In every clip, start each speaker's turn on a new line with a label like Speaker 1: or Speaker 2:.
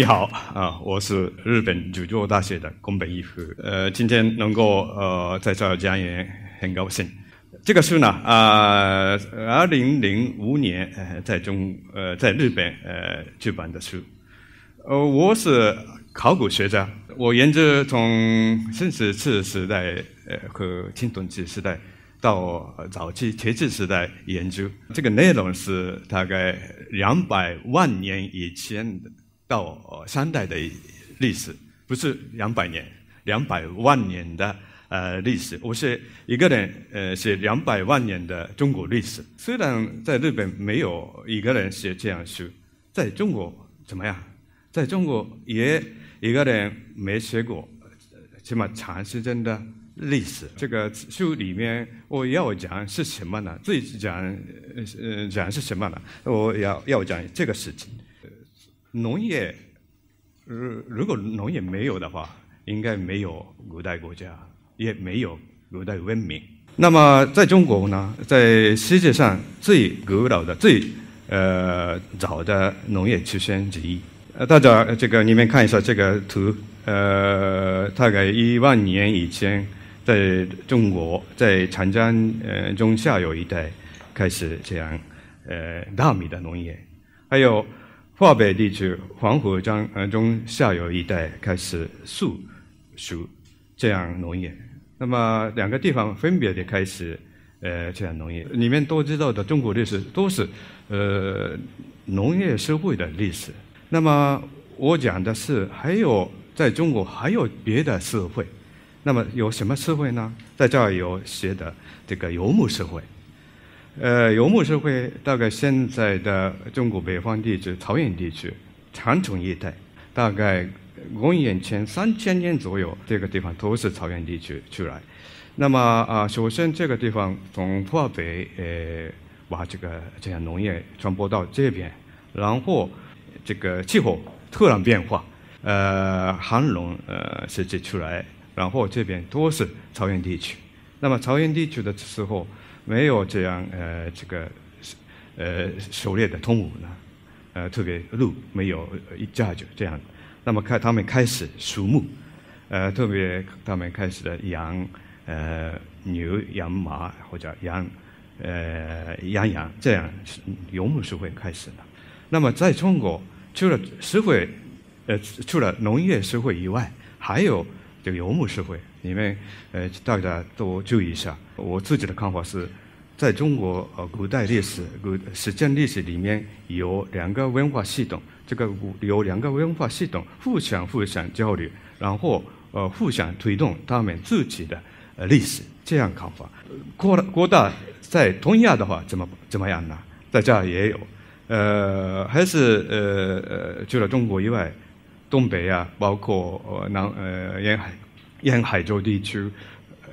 Speaker 1: 你好 啊，我是日本九州大学的宫本一夫。呃，今天能够呃在这儿讲演，很高兴。这个书呢，啊，二零零五年呃在中呃在日本呃出版的书。呃，我是考古学家，我研究从新石器时代呃和青铜器时代到早期铁器时代研究。这个内容是大概两百万年以前的。到三代的历史，不是两百年，两百万年的呃历史。我是一个人，呃，写两百万年的中国历史。虽然在日本没有一个人写这样书，在中国怎么样？在中国也一个人没写过这么长时间的历史。这个书里面我要讲是什么呢？最讲呃讲是什么呢？我要要讲这个事情。农业，如如果农业没有的话，应该没有古代国家，也没有古代文明。那么在中国呢，在世界上最古老的、最呃早的农业出现之一。呃，大家这个你们看一下这个图，呃，大概一万年以前，在中国在长江呃中下游一带开始这样呃大米的农业，还有。华北地区黄河江呃中下游一带开始树熟这样农业，那么两个地方分别的开始呃这样农业。你们都知道的中国历史都是呃农业社会的历史。那么我讲的是还有在中国还有别的社会，那么有什么社会呢？在这儿有写的这个游牧社会。呃，游牧社会大概现在的中国北方地区、草原地区、长城一带，大概公元前三千年左右，这个地方都是草原地区出来。那么啊，首先这个地方从华北呃把这个这样农业传播到这边，然后这个气候突然变化，呃，寒冷呃设计出来，然后这边都是草原地区。那么草原地区的时候。没有这样呃这个呃狩猎的动物呢，呃特别鹿没有一家就这样，那么开他们开始畜牧，呃特别他们开始的养呃牛养马或者养呃羊羊这样游牧社会开始了。那么在中国除了社会呃除了农业社会以外，还有这个游牧社会，你们呃大家都注意一下。我自己的看法是。在中国呃古代历史、古史前历史里面有两个文化系统，这个有两个文化系统互相互相交流，然后呃互相推动他们自己的呃历史，这样看法。国国大在东亚的话怎么怎么样呢？在这儿也有，呃还是呃呃除了中国以外，东北啊，包括呃南呃沿海沿海洲地区，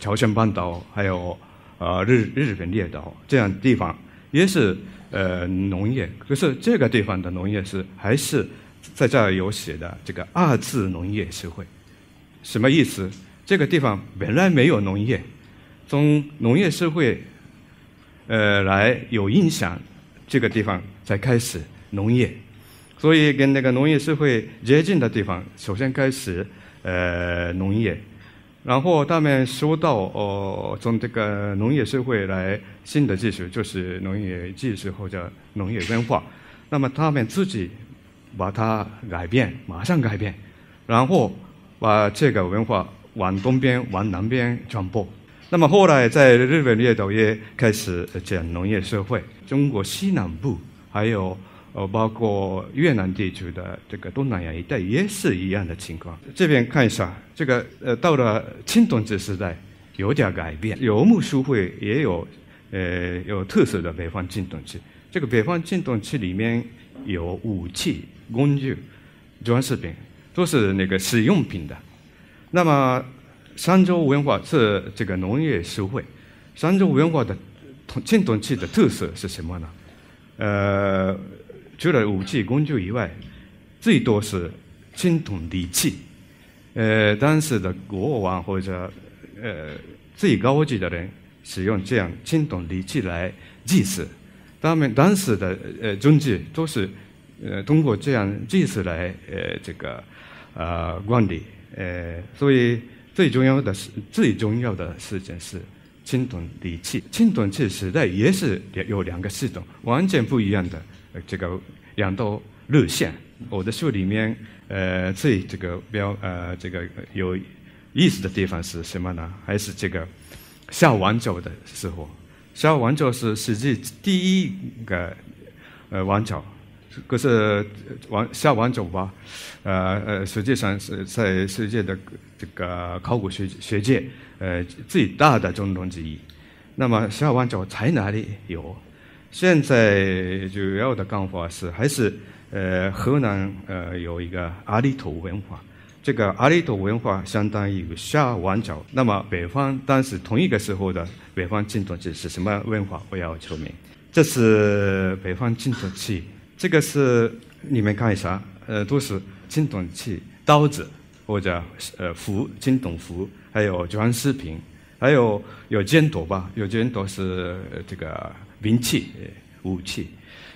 Speaker 1: 朝鲜半岛还有。呃，日日本列岛这样地方也是呃农业，可是这个地方的农业是还是在这儿有写的这个二次农业社会，什么意思？这个地方本来没有农业，从农业社会呃来有影响，这个地方才开始农业，所以跟那个农业社会接近的地方，首先开始呃农业。然后他们说到，哦，从这个农业社会来新的技术，就是农业技术或者农业文化。那么他们自己把它改变，马上改变，然后把这个文化往东边、往南边传播。那么后来在日本列岛也开始讲农业社会，中国西南部还有。呃，包括越南地区的这个东南亚一带也是一样的情况。这边看一下，这个呃，到了青铜器时代有点改变，游牧社会也有呃有特色的北方青铜器。这个北方青铜器里面有武器、工具、装饰品，都是那个实用品的。那么商周文化是这个农业社会，商周文化的青铜器的特色是什么呢？呃。除了武器工具以外，最多是青铜礼器。呃，当时的国王或者呃最高级的人使用这样青铜礼器来祭祀。他们当时的呃宗祭都是呃通过这样祭祀来呃这个呃管理，呃所以最重要的是最重要的事情是青铜礼器。青铜器时代也是有两个系统，完全不一样的这个两道路线。我的书里面呃最这个比较呃这个有意思的地方是什么呢？还是这个下王朝的时候。下王朝是世界第一个呃王朝，可是王夏王朝吧，呃呃，实际上是在世界的这个考古学学界呃最大的中东之一。那么夏王朝在哪里有？现在主要的讲法是还是呃河南呃有一个阿里头文化。这个阿里头文化相当于夏王朝。那么北方当时同一个时候的北方青铜器是什么文化？我要求明。这是北方青铜器，这个是你们看一下，呃，都是青铜器，刀子或者呃斧，青铜斧，还有装饰品，还有有尖刀吧，有尖刀是这个兵器武器，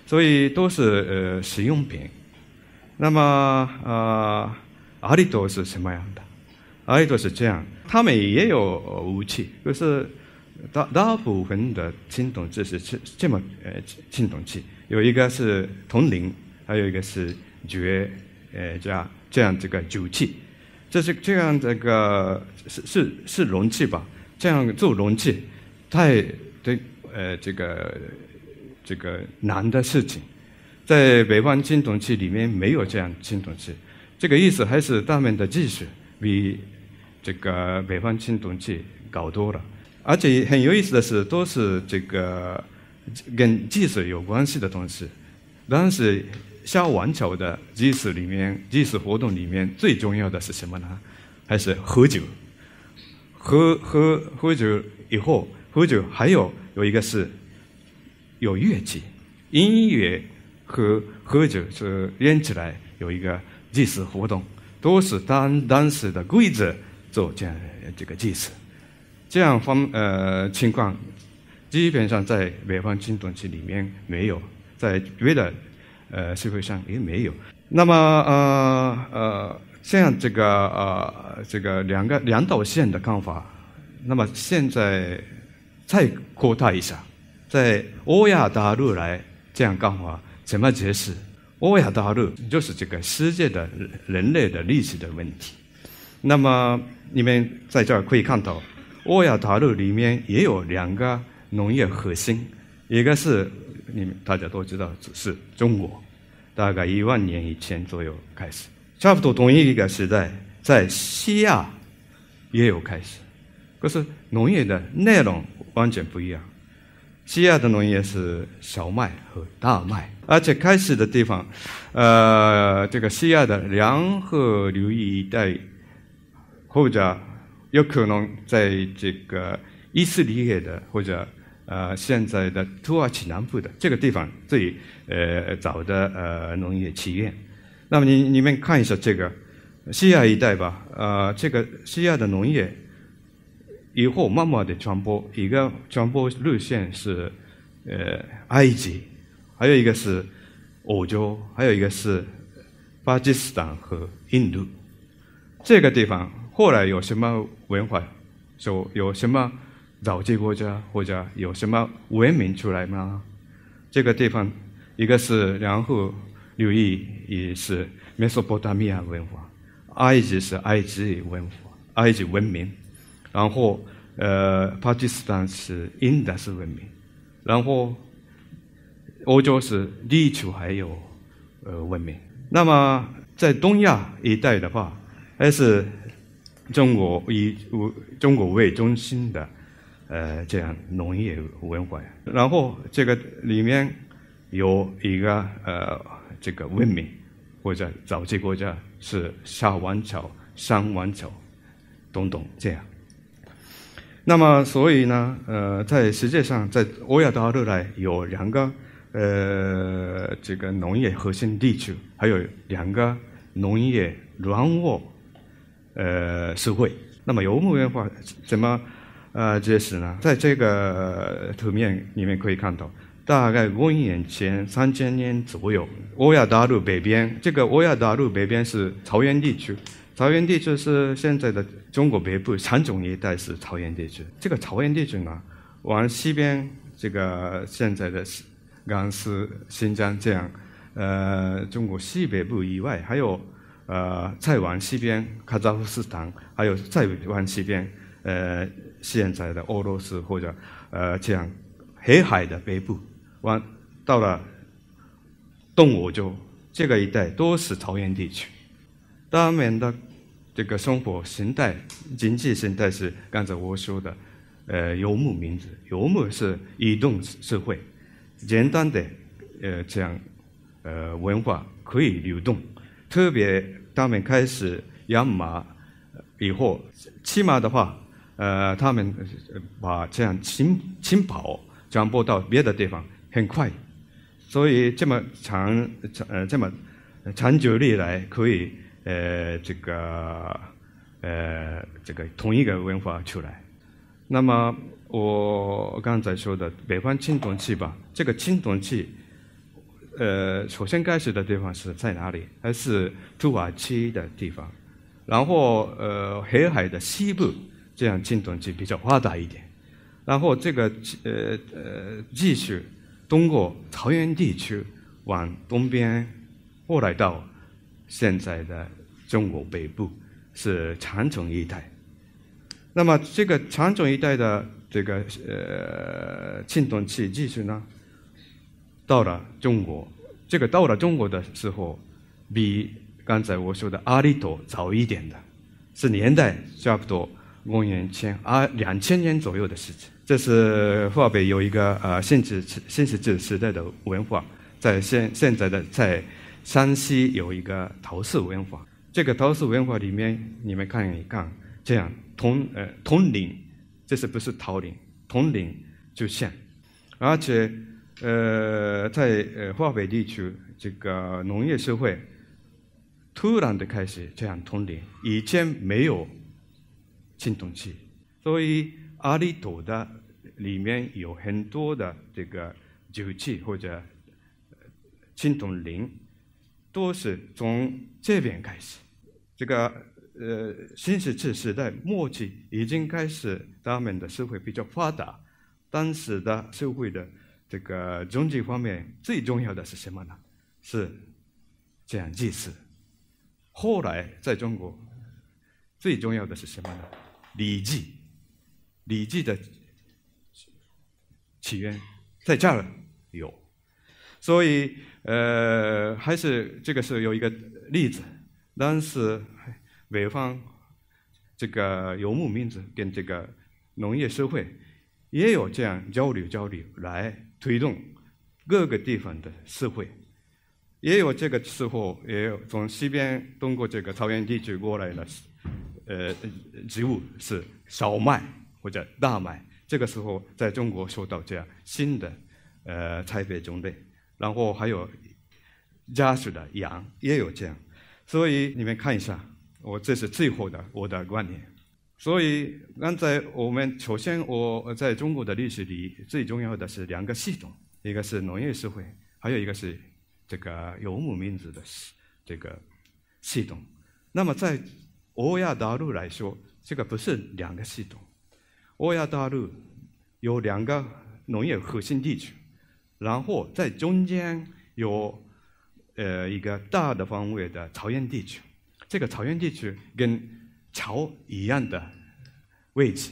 Speaker 1: 所以都是呃实用品。那么呃。阿里多是什么样的？阿里多是这样，他们也有武器，就是大大部分的青铜器是这这么呃青铜器，有一个是铜铃，还有一个是爵呃这样这样这个酒器，这是这样这个是是是容器吧？这样做容器太呃这个这个难的事情，在北方青铜器里面没有这样青铜器。这个意思还是他们的技术比这个北方青铜器高多了，而且很有意思的是，都是这个跟技术有关系的东西。当时夏王朝的祭祀里面，祭祀活动里面最重要的是什么呢？还是喝酒？喝喝喝酒以后，喝酒还有有一个是有乐器，音乐和喝酒是连起来有一个。祭祀活动都是当当时的规则做这样这个祭祀，这样方呃情况基本上在北方青铜器里面没有，在别的呃社会上也没有。那么呃呃像这个呃这个两个两道线的看法，那么现在再扩大一下，在欧亚大陆来这样看法怎么解释？欧亚大陆就是这个世界的人类的历史的问题。那么你们在这儿可以看到，欧亚大陆里面也有两个农业核心，一个是你们大家都知道只是中国，大概一万年以前左右开始，差不多同一个时代，在西亚也有开始，可是农业的内容完全不一样。西亚的农业是小麦和大麦，而且开始的地方，呃，这个西亚的两河流域一带，或者有可能在这个以色列的或者呃现在的土耳其南部的这个地方最呃早的呃农业起源。那么你你们看一下这个西亚一带吧，呃，这个西亚的农业。以后慢慢的传播，一个传播路线是，呃，埃及，还有一个是欧洲，还有一个是巴基斯坦和印度。这个地方后来有什么文化，就有什么早期国家或者有什么文明出来吗？这个地方一个是然后流域也是美索不达米亚文化，埃及是埃及文化，埃及文明。然后，呃，巴基斯坦是印度式文明，然后欧洲是地球还有呃文明。那么在东亚一带的话，还是中国以中国为中心的呃这样农业文化。然后这个里面有一个呃这个文明或者早期国家是夏王朝、商王朝等等这样。那么，所以呢，呃，在世界上，在欧亚大陆来有两个呃这个农业核心地区，还有两个农业软卧呃社会。那么游牧文化怎么呃解释呢？在这个图面里面可以看到，大概公元前三千年左右，欧亚大陆北边，这个欧亚大陆北边是草原地区，草原地区是现在的中国北部山中一带是草原地区。这个草原地区呢，往西边这个现在的甘肃、新疆这样，呃，中国西北部以外，还有呃再往西边卡扎夫斯坦，还有再往西边呃现在的俄罗斯或者呃这样黑海的北部，往到了东欧洲这个一带都是草原地区，他们的这个生活形态、经济形态是刚才我说的，呃，游牧民族，游牧是移动社会，简单的呃这样呃文化可以流动，特别他们开始养马以后，骑马的话，呃，他们把这样轻轻跑传播到别的地方很快，所以这么长长呃这么长久以来可以呃这个呃这个同一个文化出来。那么我刚才说的北方青铜器吧，这个青铜器，呃，首先开始的地方是在哪里？还是土耳其的地方？然后呃，黑海的西部这样青铜器比较发达一点。然后这个呃呃继续通过草原地区往东边，后来到现在的中国北部是长城一带。那么这个长城一带的这个呃青铜器技术呢，到了中国，这个到了中国的时候，比刚才我说的阿里陀早一点的，是年代差不多公元前二两千年左右的事情。这是华北有一个呃新石新石器时代的文化，在现现在的在山西有一个陶寺文化。这个陶寺文化里面，你们看一看，这样铜呃铜铃，这是不是陶铃？铜铃就像，而且呃在呃华北地区这个农业社会突然的开始这样铜铃，以前没有青铜器，所以。阿里土的里面有很多的这个酒器或者青铜铃，都是从这边开始。这个呃新石器时代末期已经开始，他们的社会比较发达。当时的社会的这个经济方面最重要的是什么呢？是这样祭祀。后来在中国最重要的是什么呢？礼记。礼记的起源在这儿，所以呃，还是这个是有一个例子。当时北方这个游牧民族跟这个农业社会也有这样交流交流，来推动各个地方的社会。也有这个时候，也有从西边通过这个草原地区过来的呃植物是小麦。或者大麦，这个时候在中国受到这样新的呃栽培种类，然后还有家畜的羊也有这样，所以你们看一下，我这是最后的我的观点。所以刚才我们首先我在中国的历史里最重要的是两个系统，一个是农业社会，还有一个是这个游牧民族的这个系统。那么在欧亚大陆来说，这个不是两个系统。欧亚大陆有两个农业核心地区，然后在中间有呃一个大的方位的草原地区。这个草原地区跟桥一样的位置，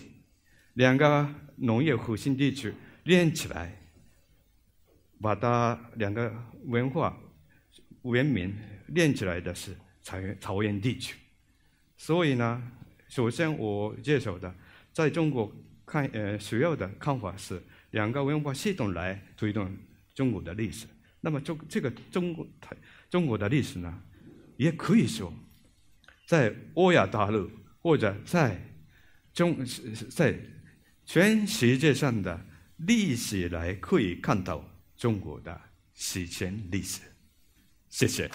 Speaker 1: 两个农业核心地区连起来，把它两个文化文明连起来的是草原草原地区。所以呢，首先我介绍的。在中国看，呃，主要的看法是两个文化系统来推动中国的历史。那么中这个中国中国的历史呢，也可以说在欧亚大陆或者在中在全世界上的历史来可以看到中国的史前历史。谢谢。